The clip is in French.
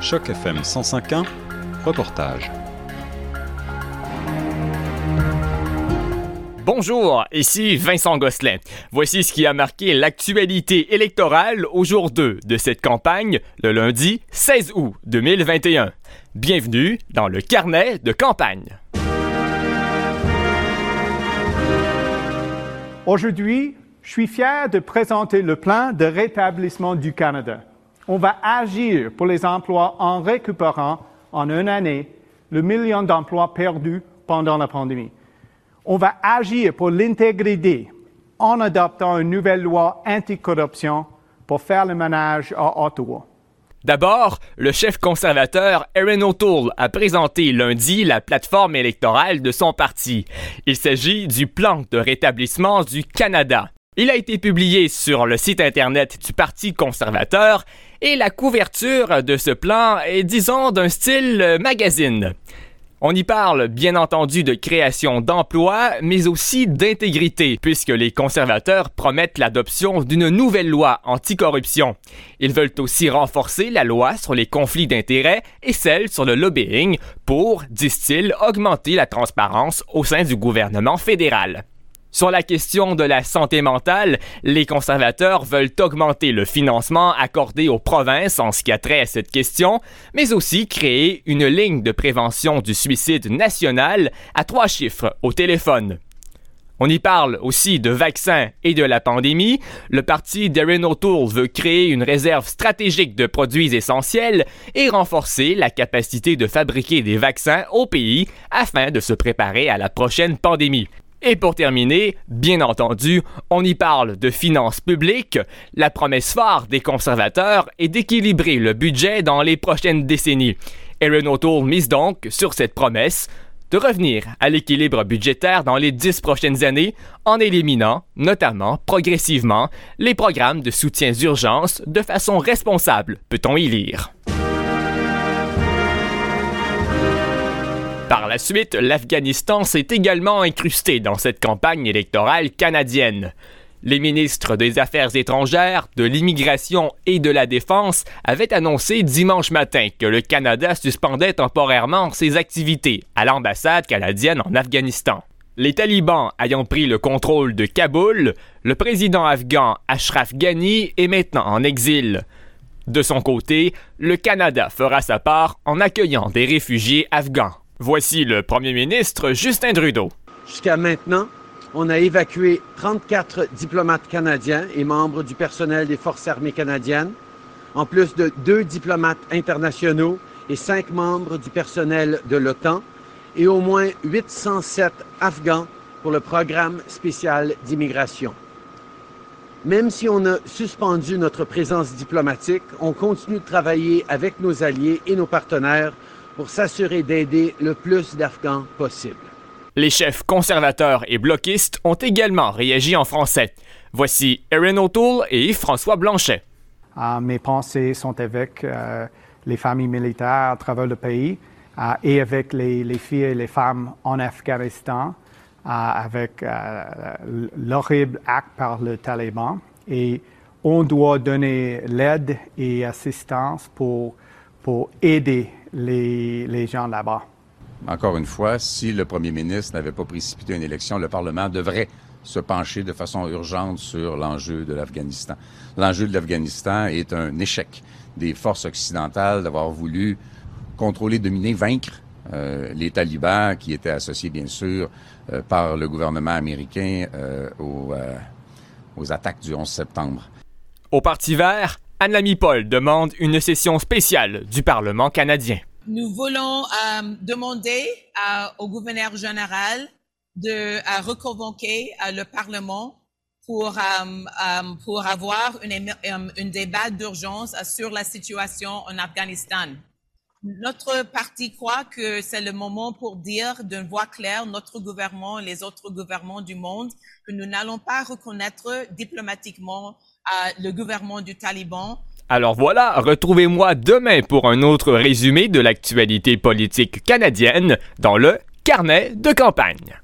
Choc FM 105.1, reportage. Bonjour, ici Vincent Gosselin. Voici ce qui a marqué l'actualité électorale au jour 2 de cette campagne, le lundi 16 août 2021. Bienvenue dans le carnet de campagne. Aujourd'hui, je suis fier de présenter le plan de rétablissement du Canada. On va agir pour les emplois en récupérant en une année le million d'emplois perdus pendant la pandémie. On va agir pour l'intégrité en adoptant une nouvelle loi anticorruption pour faire le ménage à Ottawa. D'abord, le chef conservateur Erin O'Toole a présenté lundi la plateforme électorale de son parti. Il s'agit du plan de rétablissement du Canada. Il a été publié sur le site Internet du Parti conservateur et la couverture de ce plan est, disons, d'un style magazine. On y parle bien entendu de création d'emplois, mais aussi d'intégrité, puisque les conservateurs promettent l'adoption d'une nouvelle loi anticorruption. Ils veulent aussi renforcer la loi sur les conflits d'intérêts et celle sur le lobbying pour, disent-ils, augmenter la transparence au sein du gouvernement fédéral. Sur la question de la santé mentale, les conservateurs veulent augmenter le financement accordé aux provinces en ce qui a trait à cette question, mais aussi créer une ligne de prévention du suicide national à trois chiffres au téléphone. On y parle aussi de vaccins et de la pandémie. Le parti d'Erin O'Toole veut créer une réserve stratégique de produits essentiels et renforcer la capacité de fabriquer des vaccins au pays afin de se préparer à la prochaine pandémie. Et pour terminer, bien entendu, on y parle de finances publiques. La promesse phare des conservateurs est d'équilibrer le budget dans les prochaines décennies. Erin O'Toole mise donc sur cette promesse de revenir à l'équilibre budgétaire dans les dix prochaines années en éliminant, notamment progressivement, les programmes de soutien d'urgence de façon responsable, peut-on y lire. Par la suite, l'Afghanistan s'est également incrusté dans cette campagne électorale canadienne. Les ministres des Affaires étrangères, de l'immigration et de la Défense avaient annoncé dimanche matin que le Canada suspendait temporairement ses activités à l'ambassade canadienne en Afghanistan. Les talibans ayant pris le contrôle de Kaboul, le président afghan Ashraf Ghani est maintenant en exil. De son côté, le Canada fera sa part en accueillant des réfugiés afghans. Voici le premier ministre Justin Trudeau. Jusqu'à maintenant, on a évacué 34 diplomates canadiens et membres du personnel des Forces armées canadiennes, en plus de deux diplomates internationaux et cinq membres du personnel de l'OTAN, et au moins 807 Afghans pour le programme spécial d'immigration. Même si on a suspendu notre présence diplomatique, on continue de travailler avec nos alliés et nos partenaires pour s'assurer d'aider le plus d'Afghans possible. Les chefs conservateurs et bloquistes ont également réagi en français. Voici Erin O'Toole et François Blanchet. Uh, mes pensées sont avec uh, les familles militaires à travers le pays uh, et avec les, les, filles et les femmes en Afghanistan avec l'horrible acte par le Taliban. Et on doit donner l'aide et assistance pour, pour aider les, les gens là-bas. Encore une fois, si le premier ministre n'avait pas précipité une élection, le Parlement devrait se pencher de façon urgente sur l'enjeu de l'Afghanistan. L'enjeu de l'Afghanistan est un échec des forces occidentales d'avoir voulu contrôler, dominer, vaincre euh, les talibans qui étaient associés, bien sûr, euh, par le gouvernement américain euh, aux, euh, aux attaques du 11 septembre. Au Parti vert, Anne-Lamy Paul demande une session spéciale du Parlement canadien. Nous voulons euh, demander euh, au gouverneur général de euh, reconvoquer le Parlement pour, pour avoir une, un débat d'urgence sur la situation en Afghanistan. Notre parti croit que c'est le moment pour dire d'une voix claire, notre gouvernement et les autres gouvernements du monde, que nous n'allons pas reconnaître diplomatiquement le gouvernement du Taliban alors voilà, retrouvez-moi demain pour un autre résumé de l'actualité politique canadienne dans le carnet de campagne.